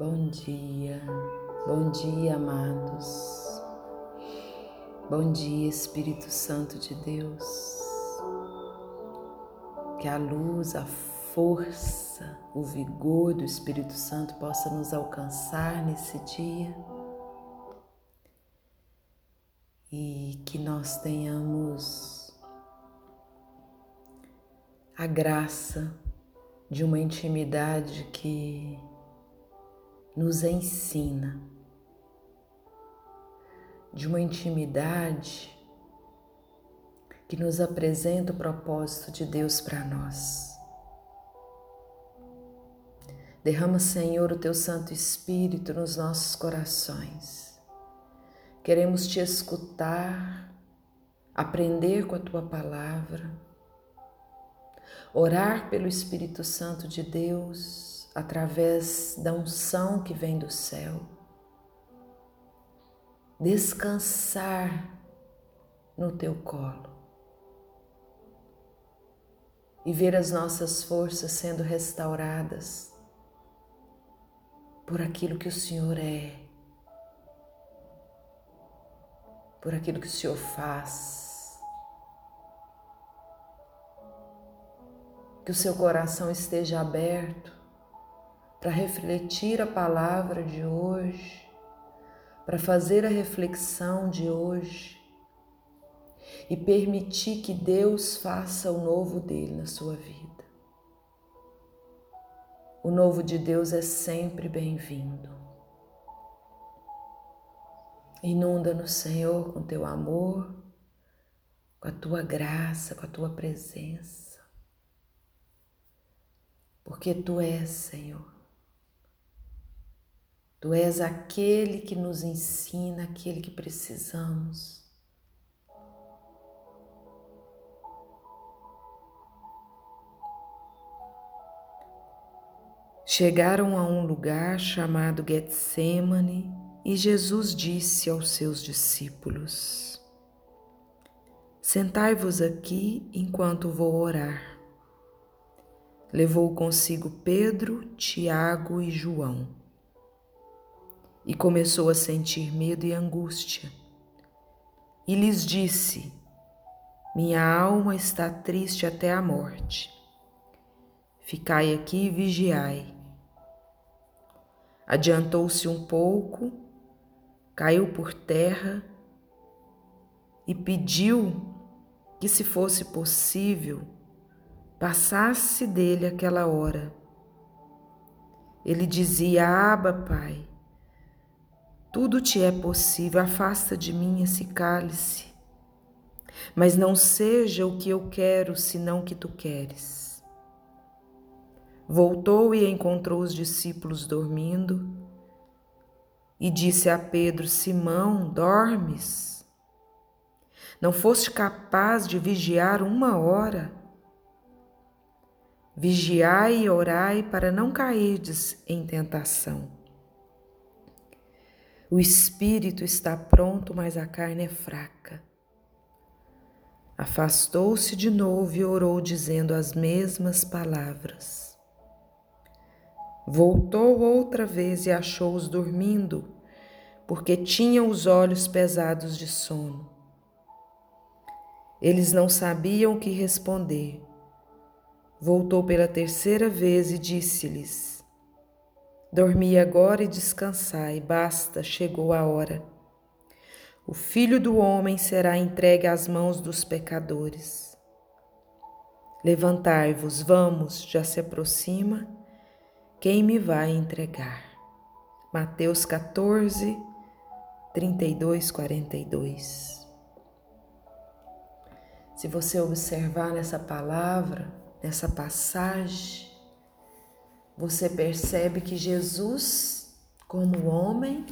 Bom dia, bom dia, amados. Bom dia, Espírito Santo de Deus. Que a luz, a força, o vigor do Espírito Santo possa nos alcançar nesse dia e que nós tenhamos a graça de uma intimidade que nos ensina, de uma intimidade que nos apresenta o propósito de Deus para nós. Derrama, Senhor, o teu Santo Espírito nos nossos corações. Queremos te escutar, aprender com a tua palavra, orar pelo Espírito Santo de Deus através da unção que vem do céu, descansar no teu colo e ver as nossas forças sendo restauradas por aquilo que o Senhor é, por aquilo que o Senhor faz. Que o seu coração esteja aberto para refletir a palavra de hoje, para fazer a reflexão de hoje e permitir que Deus faça o novo dele na sua vida. O novo de Deus é sempre bem-vindo. Inunda-nos, Senhor, com teu amor, com a tua graça, com a tua presença. Porque tu és, Senhor. Tu és aquele que nos ensina, aquele que precisamos. Chegaram a um lugar chamado Getsemane e Jesus disse aos seus discípulos: Sentai-vos aqui enquanto vou orar. Levou consigo Pedro, Tiago e João. E começou a sentir medo e angústia. E lhes disse: Minha alma está triste até a morte. Ficai aqui e vigiai. Adiantou-se um pouco, caiu por terra e pediu que, se fosse possível, passasse dele aquela hora. Ele dizia: Aba, Pai, tudo te é possível, afasta de mim esse cálice, mas não seja o que eu quero, senão o que tu queres. Voltou e encontrou os discípulos dormindo e disse a Pedro: Simão, dormes? Não foste capaz de vigiar uma hora? Vigiai e orai para não cairdes em tentação. O espírito está pronto, mas a carne é fraca. Afastou-se de novo e orou, dizendo as mesmas palavras. Voltou outra vez e achou-os dormindo, porque tinham os olhos pesados de sono. Eles não sabiam o que responder. Voltou pela terceira vez e disse-lhes: Dormi agora e descansai, basta, chegou a hora. O filho do homem será entregue às mãos dos pecadores. Levantai-vos, vamos, já se aproxima quem me vai entregar? Mateus 14, 32, 42. Se você observar nessa palavra, nessa passagem, você percebe que Jesus, como homem,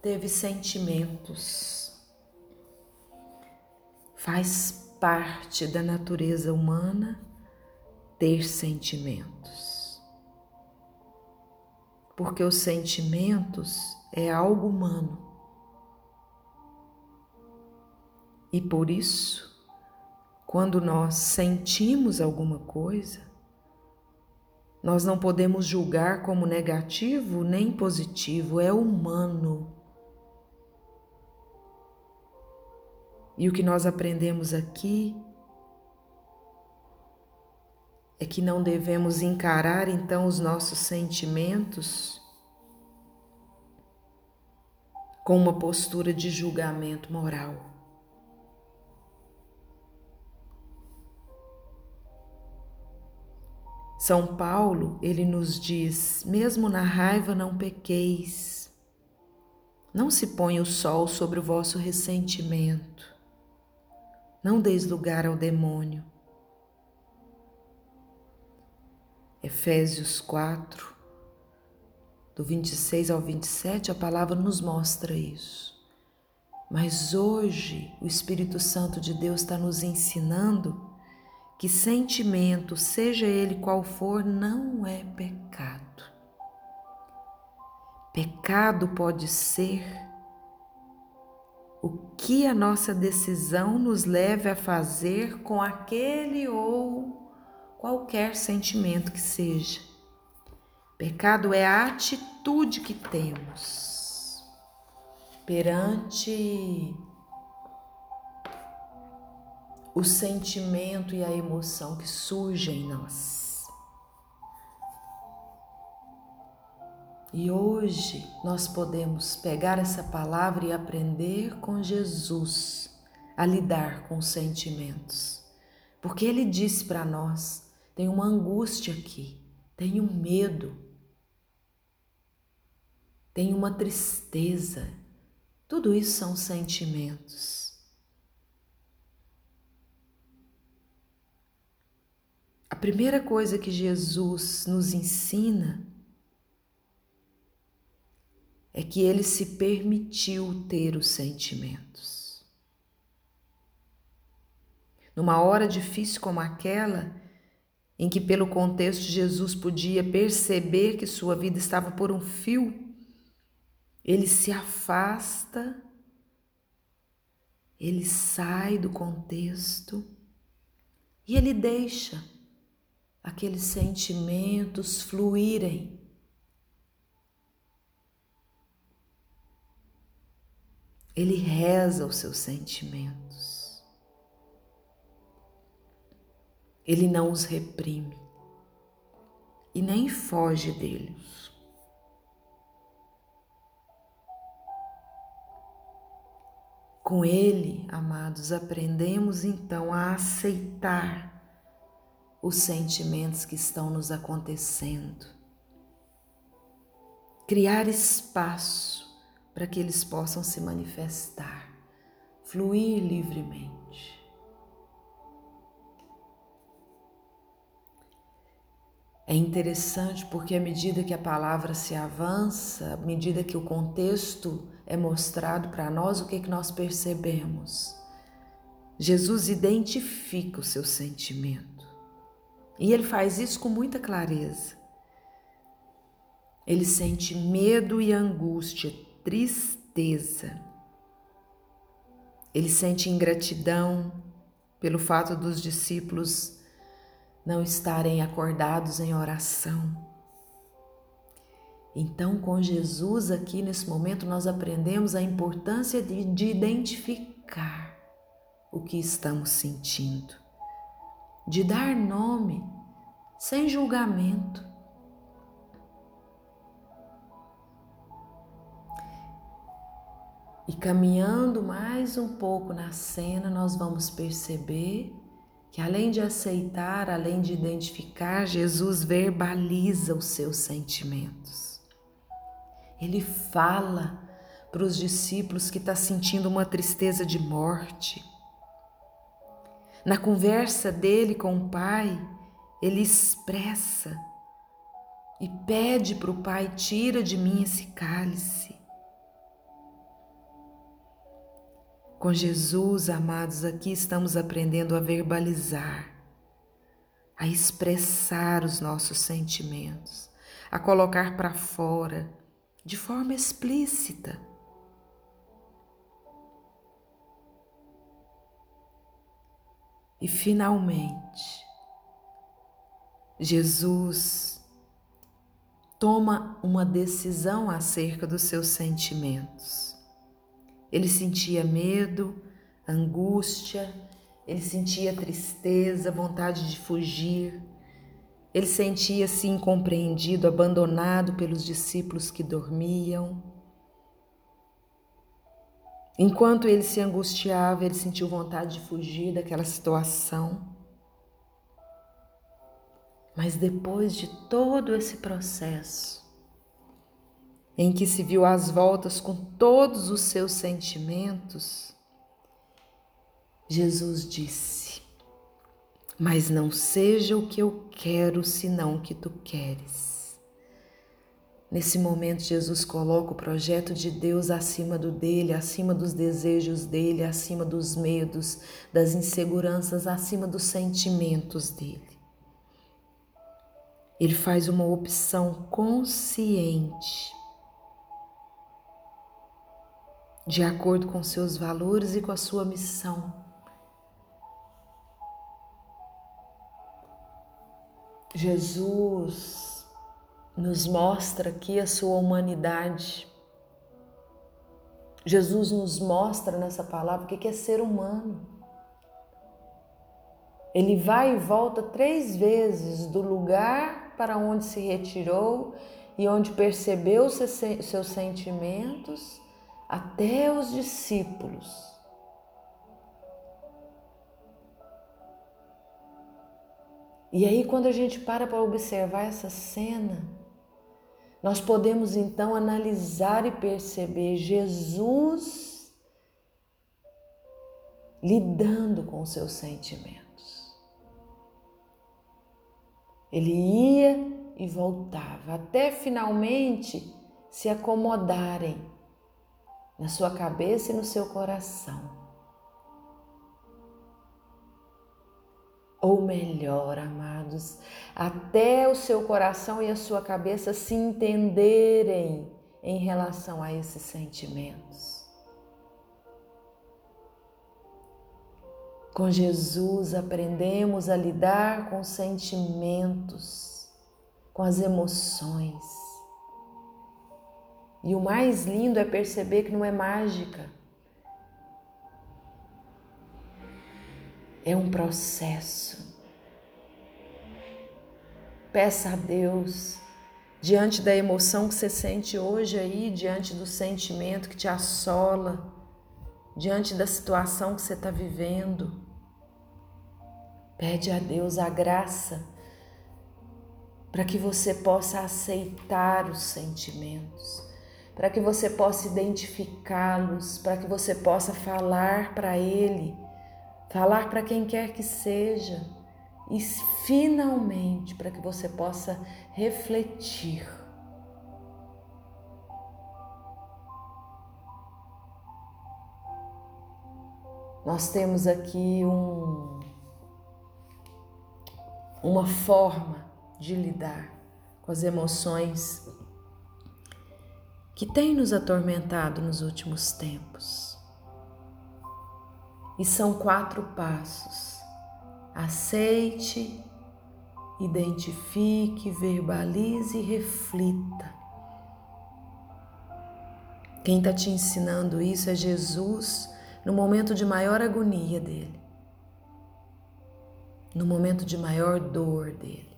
teve sentimentos. Faz parte da natureza humana ter sentimentos porque os sentimentos é algo humano. E por isso, quando nós sentimos alguma coisa, nós não podemos julgar como negativo nem positivo, é humano. E o que nós aprendemos aqui é que não devemos encarar então os nossos sentimentos com uma postura de julgamento moral. São Paulo, ele nos diz: mesmo na raiva não pequeis, não se ponha o sol sobre o vosso ressentimento, não deis lugar ao demônio. Efésios 4, do 26 ao 27, a palavra nos mostra isso. Mas hoje o Espírito Santo de Deus está nos ensinando que sentimento, seja ele qual for, não é pecado. Pecado pode ser o que a nossa decisão nos leve a fazer com aquele ou qualquer sentimento que seja. Pecado é a atitude que temos perante o sentimento e a emoção que surgem em nós. E hoje nós podemos pegar essa palavra e aprender com Jesus a lidar com os sentimentos. Porque ele disse para nós: tem uma angústia aqui, tem um medo, tem uma tristeza. Tudo isso são sentimentos. A primeira coisa que Jesus nos ensina é que ele se permitiu ter os sentimentos. Numa hora difícil como aquela, em que, pelo contexto, Jesus podia perceber que sua vida estava por um fio, ele se afasta, ele sai do contexto e ele deixa aqueles sentimentos fluírem. Ele reza os seus sentimentos. Ele não os reprime e nem foge deles. Com Ele, amados, aprendemos então a aceitar os sentimentos que estão nos acontecendo, criar espaço para que eles possam se manifestar, fluir livremente. É interessante porque à medida que a palavra se avança, à medida que o contexto é mostrado para nós, o que, é que nós percebemos? Jesus identifica o seu sentimento. E ele faz isso com muita clareza. Ele sente medo e angústia, tristeza. Ele sente ingratidão pelo fato dos discípulos não estarem acordados em oração. Então, com Jesus aqui nesse momento, nós aprendemos a importância de, de identificar o que estamos sentindo, de dar nome sem julgamento. E caminhando mais um pouco na cena, nós vamos perceber que além de aceitar, além de identificar, Jesus verbaliza os seus sentimentos. Ele fala para os discípulos que está sentindo uma tristeza de morte. Na conversa dele com o Pai, ele expressa e pede para o Pai: tira de mim esse cálice. Com Jesus, amados, aqui estamos aprendendo a verbalizar, a expressar os nossos sentimentos, a colocar para fora de forma explícita. E finalmente, Jesus toma uma decisão acerca dos seus sentimentos. Ele sentia medo, angústia, ele sentia tristeza, vontade de fugir. Ele sentia-se incompreendido, abandonado pelos discípulos que dormiam. Enquanto ele se angustiava, ele sentiu vontade de fugir daquela situação. Mas depois de todo esse processo, em que se viu às voltas com todos os seus sentimentos, Jesus disse: Mas não seja o que eu quero, senão o que tu queres. Nesse momento, Jesus coloca o projeto de Deus acima do dele, acima dos desejos dele, acima dos medos, das inseguranças, acima dos sentimentos dele. Ele faz uma opção consciente, de acordo com seus valores e com a sua missão. Jesus nos mostra aqui a sua humanidade. Jesus nos mostra nessa palavra o que é ser humano. Ele vai e volta três vezes do lugar para onde se retirou e onde percebeu seus sentimentos até os discípulos. E aí, quando a gente para para observar essa cena, nós podemos então analisar e perceber Jesus lidando com seus sentimentos. Ele ia e voltava até finalmente se acomodarem na sua cabeça e no seu coração. Ou melhor, até o seu coração e a sua cabeça se entenderem em relação a esses sentimentos. Com Jesus aprendemos a lidar com sentimentos, com as emoções. E o mais lindo é perceber que não é mágica. É um processo. Peça a Deus, diante da emoção que você sente hoje aí, diante do sentimento que te assola, diante da situação que você está vivendo, Pede a Deus a graça para que você possa aceitar os sentimentos, para que você possa identificá-los, para que você possa falar para Ele, falar para quem quer que seja e finalmente para que você possa refletir. Nós temos aqui um uma forma de lidar com as emoções que tem nos atormentado nos últimos tempos. E são quatro passos: aceite, identifique, verbalize e reflita. Quem está te ensinando isso é Jesus no momento de maior agonia dele no momento de maior dor dele.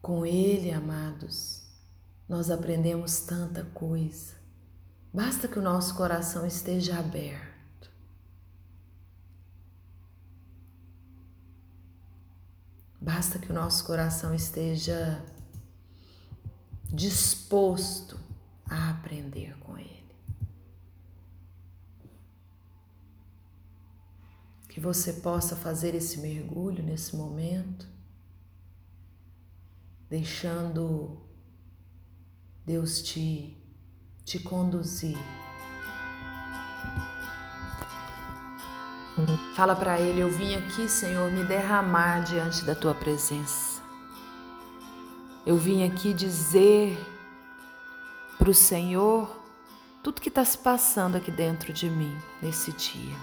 Com ele, amados, nós aprendemos tanta coisa. Basta que o nosso coração esteja aberto. Basta que o nosso coração esteja disposto a aprender com Ele. que você possa fazer esse mergulho nesse momento, deixando Deus te, te conduzir. Fala para Ele: Eu vim aqui, Senhor, me derramar diante da tua presença. Eu vim aqui dizer para o Senhor tudo que está se passando aqui dentro de mim nesse dia.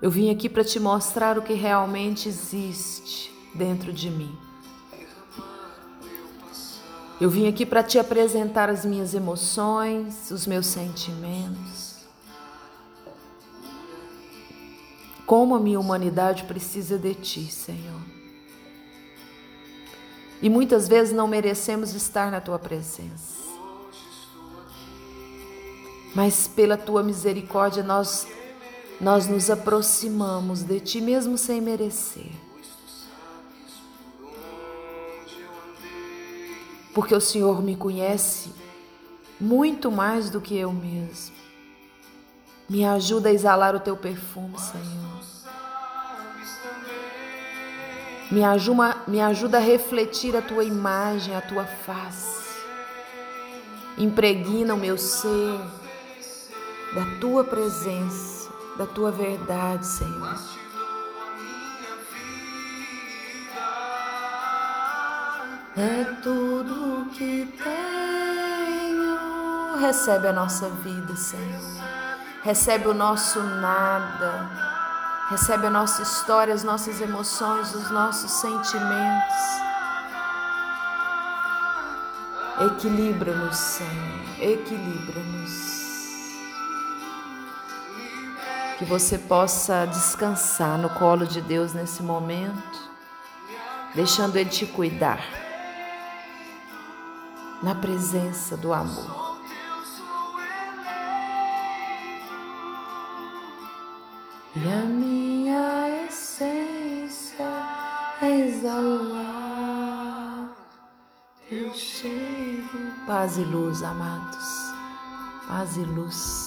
Eu vim aqui para te mostrar o que realmente existe dentro de mim. Eu vim aqui para te apresentar as minhas emoções, os meus sentimentos. Como a minha humanidade precisa de ti, Senhor. E muitas vezes não merecemos estar na tua presença. Mas pela tua misericórdia nós nós nos aproximamos de ti mesmo sem merecer. porque o Senhor me conhece muito mais do que eu mesmo. Me ajuda a exalar o teu perfume, Senhor. Me ajuda, me ajuda a refletir a tua imagem, a tua face. Impregna o meu ser da tua presença, da tua verdade, Senhor. É tudo que tenho. Recebe a nossa vida, Senhor. Recebe o nosso nada. Recebe a nossa história, as nossas emoções, os nossos sentimentos. Equilibra-nos, Senhor. Equilibra-nos. Que você possa descansar no colo de Deus nesse momento, deixando Ele te cuidar na presença do amor. E Paz e luz, amados. Paz e luz.